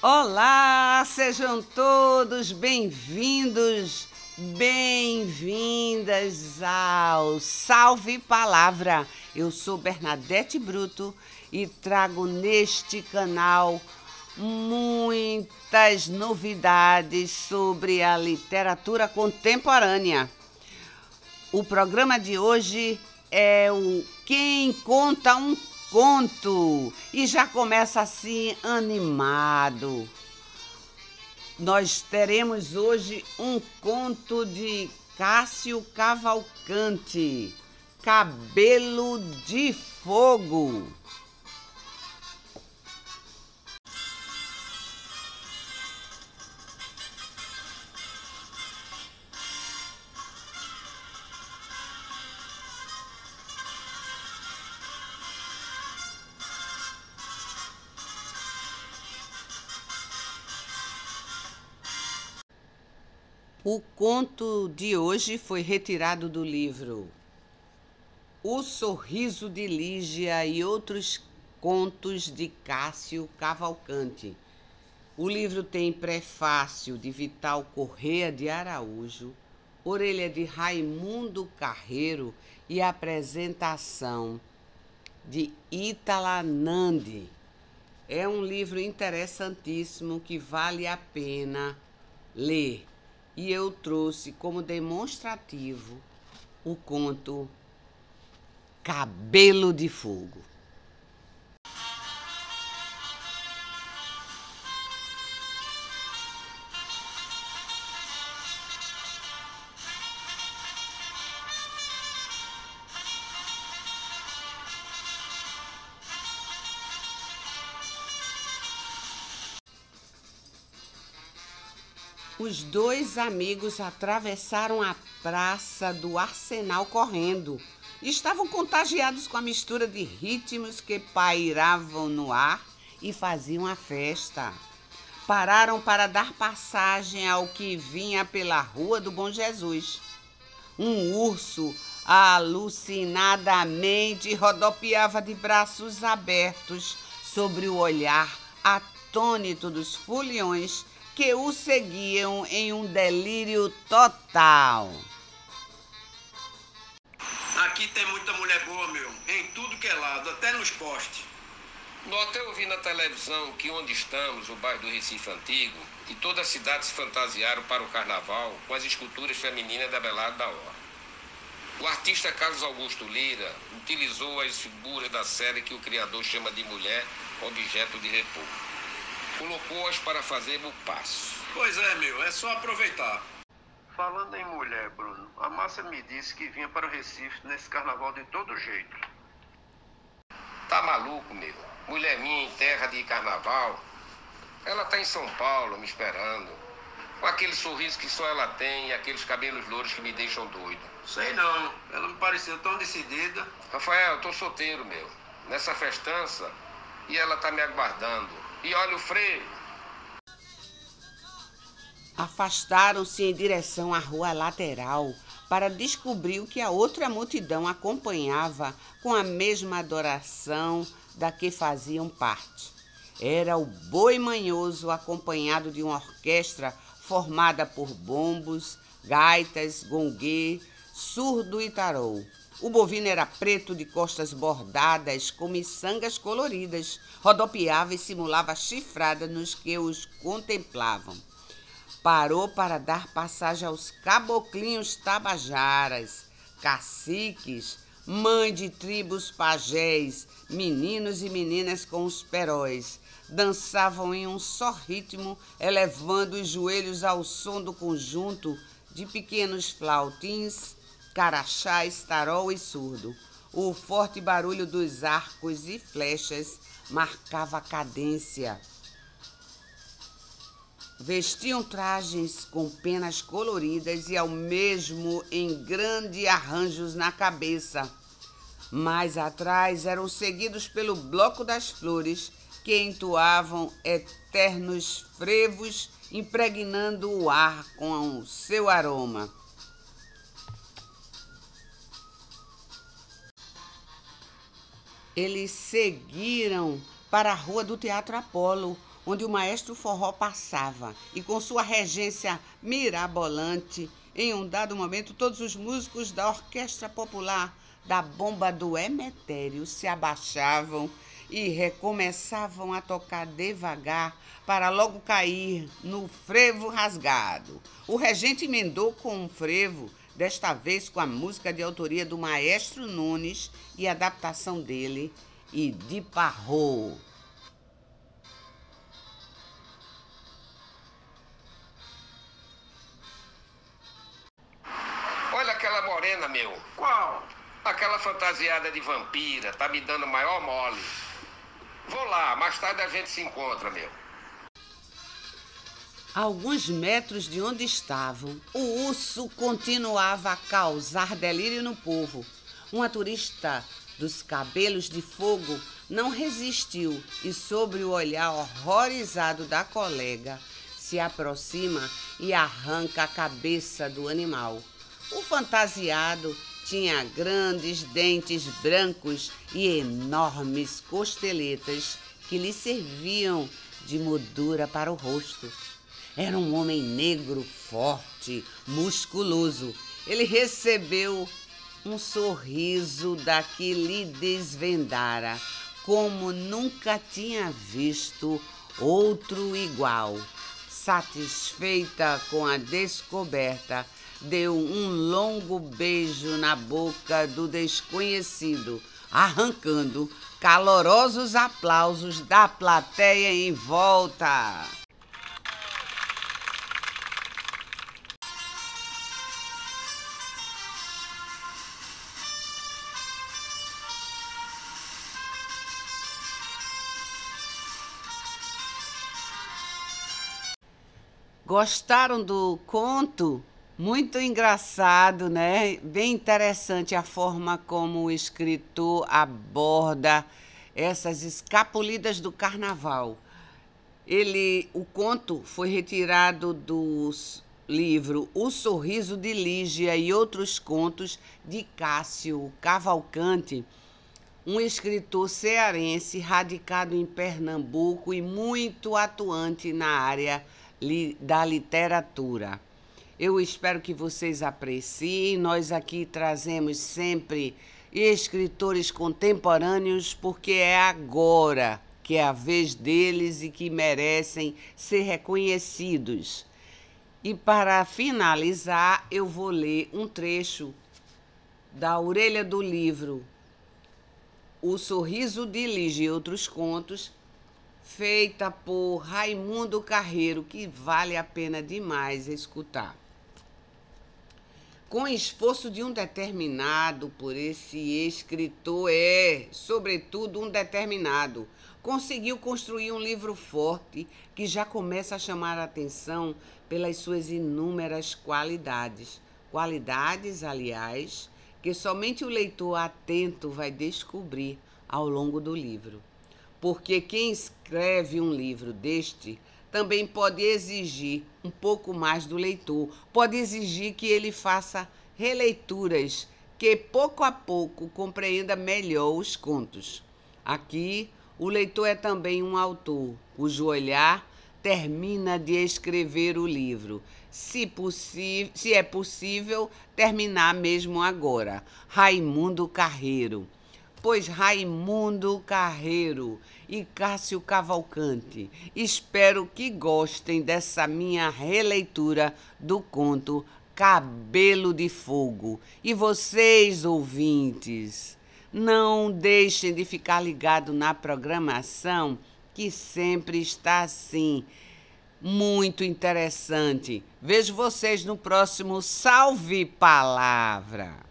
Olá, sejam todos bem-vindos, bem-vindas ao Salve Palavra. Eu sou Bernadette Bruto e trago neste canal muitas novidades sobre a literatura contemporânea. O programa de hoje é o Quem Conta um Conto e já começa assim animado. Nós teremos hoje um conto de Cássio Cavalcante, Cabelo de Fogo. O conto de hoje foi retirado do livro O Sorriso de Lígia e outros contos de Cássio Cavalcante. O livro tem prefácio de Vital Correa de Araújo, orelha de Raimundo Carreiro e apresentação de Itala Nandi. É um livro interessantíssimo que vale a pena ler e eu trouxe como demonstrativo o conto Cabelo de Fogo. Os dois amigos atravessaram a praça do Arsenal correndo. Estavam contagiados com a mistura de ritmos que pairavam no ar e faziam a festa. Pararam para dar passagem ao que vinha pela Rua do Bom Jesus. Um urso alucinadamente rodopiava de braços abertos sobre o olhar atônito dos foliões que o seguiam em um delírio total. Aqui tem muita mulher boa, meu, em tudo que é lado, até nos postes. Ontem eu vi na televisão que onde estamos, o bairro do Recife Antigo, e toda a cidade se fantasiaram para o carnaval com as esculturas femininas da Belada da Hora. O artista Carlos Augusto Lira utilizou as figuras da série que o criador chama de mulher, objeto de repouso colocou-as para fazer o passo. Pois é, meu, é só aproveitar. Falando em mulher, Bruno, a Márcia me disse que vinha para o Recife nesse carnaval de todo jeito. Tá maluco, meu? Mulher minha em terra de carnaval. Ela tá em São Paulo me esperando. Com aquele sorriso que só ela tem e aqueles cabelos louros que me deixam doido. Sei não, ela me pareceu tão decidida. Rafael, eu tô solteiro, meu. Nessa festança. E ela tá me aguardando e olha o freio. Afastaram-se em direção à rua lateral para descobrir o que a outra multidão acompanhava com a mesma adoração da que faziam parte. Era o boi manhoso acompanhado de uma orquestra formada por bombos, gaitas, gongue, surdo e tarou. O bovino era preto, de costas bordadas, com miçangas coloridas, rodopiava e simulava chifrada nos que os contemplavam. Parou para dar passagem aos caboclinhos tabajaras, caciques, mãe de tribos pajés, meninos e meninas com os peróis. Dançavam em um só ritmo, elevando os joelhos ao som do conjunto de pequenos flautins carachá, estarol e surdo. O forte barulho dos arcos e flechas marcava a cadência. Vestiam trajes com penas coloridas e ao mesmo em grandes arranjos na cabeça. Mais atrás eram seguidos pelo bloco das flores, que entoavam eternos frevos, impregnando o ar com o seu aroma. Eles seguiram para a rua do Teatro Apolo, onde o maestro forró passava e com sua regência mirabolante, em um dado momento todos os músicos da orquestra popular da bomba do Emetério se abaixavam e recomeçavam a tocar devagar para logo cair no frevo rasgado. O regente emendou com um frevo, desta vez com a música de autoria do maestro Nunes e adaptação dele e de Parrot. Olha aquela morena, meu. Qual? Aquela fantasiada de vampira, tá me dando maior mole. Vou lá, mais tarde a gente se encontra, meu. Alguns metros de onde estavam, o urso continuava a causar delírio no povo. Uma turista dos cabelos de fogo não resistiu e, sob o olhar horrorizado da colega, se aproxima e arranca a cabeça do animal. O fantasiado tinha grandes dentes brancos e enormes costeletas que lhe serviam de moldura para o rosto. Era um homem negro, forte, musculoso. Ele recebeu um sorriso da que lhe desvendara, como nunca tinha visto outro igual. Satisfeita com a descoberta, deu um longo beijo na boca do desconhecido, arrancando calorosos aplausos da plateia em volta. Gostaram do conto? Muito engraçado, né? Bem interessante a forma como o escritor aborda essas escapulidas do carnaval. Ele, o conto foi retirado do livro O Sorriso de Lígia e outros contos de Cássio Cavalcante, um escritor cearense radicado em Pernambuco e muito atuante na área li, da literatura. Eu espero que vocês apreciem. Nós aqui trazemos sempre escritores contemporâneos, porque é agora que é a vez deles e que merecem ser reconhecidos. E para finalizar, eu vou ler um trecho da orelha do livro O Sorriso de Lige e Outros Contos, feita por Raimundo Carreiro, que vale a pena demais escutar. Com esforço de um determinado por esse escritor, é, sobretudo, um determinado, conseguiu construir um livro forte que já começa a chamar a atenção pelas suas inúmeras qualidades. Qualidades, aliás, que somente o leitor atento vai descobrir ao longo do livro porque quem escreve um livro deste também pode exigir um pouco mais do leitor, pode exigir que ele faça releituras, que pouco a pouco compreenda melhor os contos. Aqui, o leitor é também um autor, cujo olhar termina de escrever o livro, se, se é possível terminar mesmo agora. Raimundo Carreiro pois Raimundo Carreiro e Cássio Cavalcante. Espero que gostem dessa minha releitura do conto Cabelo de Fogo. E vocês, ouvintes, não deixem de ficar ligado na programação que sempre está assim. Muito interessante. Vejo vocês no próximo Salve Palavra.